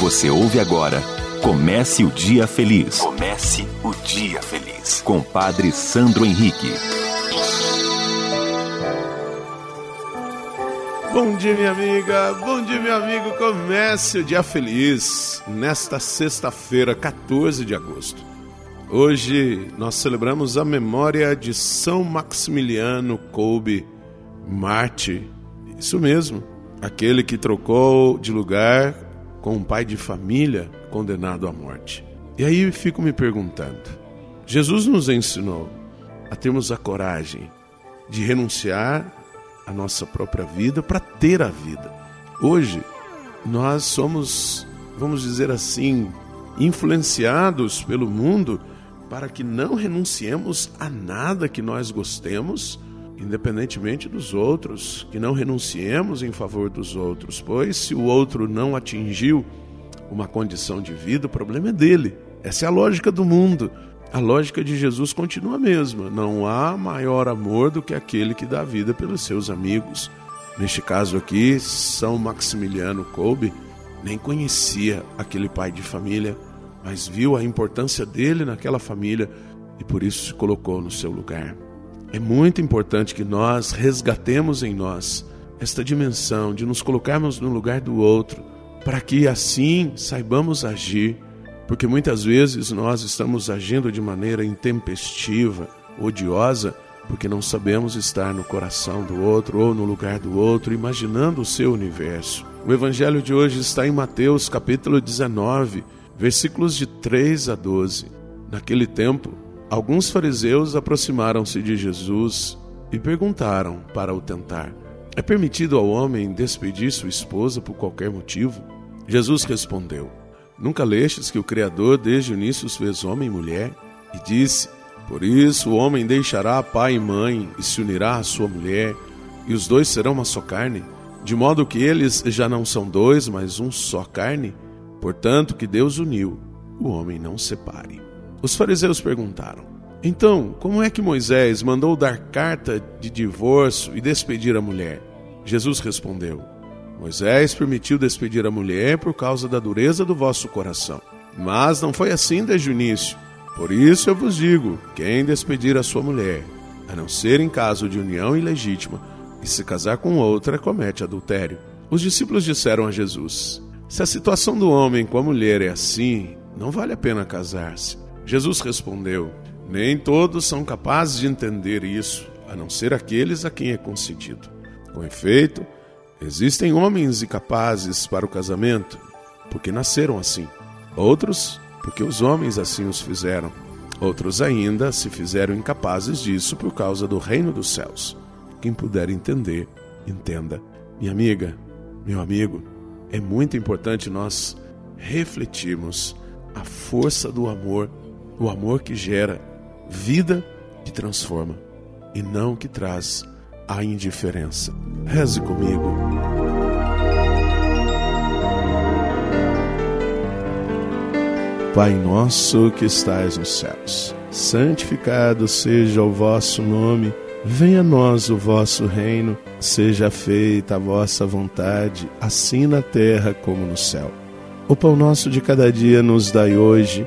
Você ouve agora Comece o Dia Feliz. Comece o Dia Feliz. Com Padre Sandro Henrique. Bom dia, minha amiga. Bom dia, meu amigo. Comece o Dia Feliz nesta sexta-feira, 14 de agosto. Hoje nós celebramos a memória de São Maximiliano Kolbe Marte. Isso mesmo, aquele que trocou de lugar com um pai de família condenado à morte. E aí fico me perguntando: Jesus nos ensinou a termos a coragem de renunciar à nossa própria vida para ter a vida. Hoje, nós somos, vamos dizer assim, influenciados pelo mundo para que não renunciemos a nada que nós gostemos independentemente dos outros, que não renunciemos em favor dos outros, pois se o outro não atingiu uma condição de vida, o problema é dele. Essa é a lógica do mundo. A lógica de Jesus continua a mesma. Não há maior amor do que aquele que dá vida pelos seus amigos. Neste caso aqui, São Maximiliano Kolbe nem conhecia aquele pai de família, mas viu a importância dele naquela família e por isso se colocou no seu lugar. É muito importante que nós resgatemos em nós esta dimensão de nos colocarmos no lugar do outro, para que assim saibamos agir, porque muitas vezes nós estamos agindo de maneira intempestiva, odiosa, porque não sabemos estar no coração do outro ou no lugar do outro, imaginando o seu universo. O evangelho de hoje está em Mateus, capítulo 19, versículos de 3 a 12. Naquele tempo, Alguns fariseus aproximaram-se de Jesus e perguntaram para o tentar: É permitido ao homem despedir sua esposa por qualquer motivo? Jesus respondeu: Nunca lestes que o Criador desde o início os fez homem e mulher? E disse: Por isso o homem deixará pai e mãe e se unirá à sua mulher, e os dois serão uma só carne, de modo que eles já não são dois, mas um só carne? Portanto, que Deus uniu, o homem não separe. Os fariseus perguntaram: Então, como é que Moisés mandou dar carta de divórcio e despedir a mulher? Jesus respondeu: Moisés permitiu despedir a mulher por causa da dureza do vosso coração. Mas não foi assim desde o início. Por isso eu vos digo: quem despedir a sua mulher, a não ser em caso de união ilegítima, e se casar com outra, comete adultério. Os discípulos disseram a Jesus: Se a situação do homem com a mulher é assim, não vale a pena casar-se. Jesus respondeu: Nem todos são capazes de entender isso, a não ser aqueles a quem é concedido. Com efeito, existem homens incapazes para o casamento, porque nasceram assim. Outros, porque os homens assim os fizeram. Outros ainda se fizeram incapazes disso por causa do reino dos céus. Quem puder entender, entenda. Minha amiga, meu amigo, é muito importante nós refletirmos a força do amor o amor que gera vida que transforma e não que traz a indiferença. Reze comigo. Pai nosso que estais nos céus, santificado seja o vosso nome, venha a nós o vosso reino, seja feita a vossa vontade, assim na terra como no céu. O pão nosso de cada dia nos dai hoje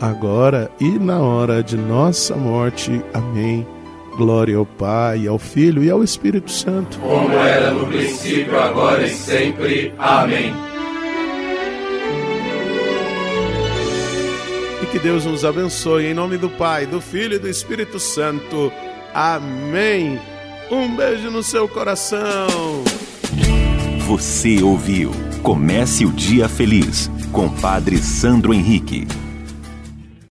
agora e na hora de nossa morte. Amém. Glória ao Pai, ao Filho e ao Espírito Santo. Como era no princípio, agora e sempre. Amém. E que Deus nos abençoe em nome do Pai, do Filho e do Espírito Santo. Amém. Um beijo no seu coração. Você ouviu Comece o Dia Feliz com Padre Sandro Henrique.